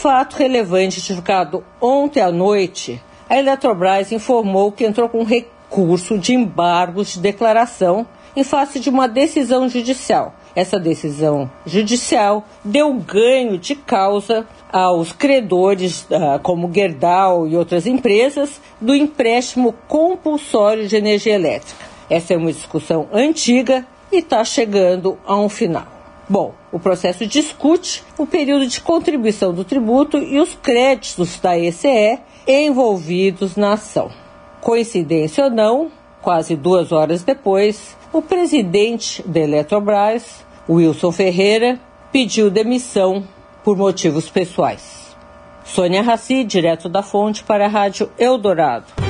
Fato relevante divulgado ontem à noite, a Eletrobras informou que entrou com recurso de embargos de declaração em face de uma decisão judicial. Essa decisão judicial deu ganho de causa aos credores, ah, como Gerdau e outras empresas, do empréstimo compulsório de energia elétrica. Essa é uma discussão antiga e está chegando a um final. Bom, o processo discute o período de contribuição do tributo e os créditos da ECE envolvidos na ação. Coincidência ou não, quase duas horas depois, o presidente da Eletrobras, Wilson Ferreira, pediu demissão por motivos pessoais. Sônia Raci, direto da fonte para a Rádio Eldorado.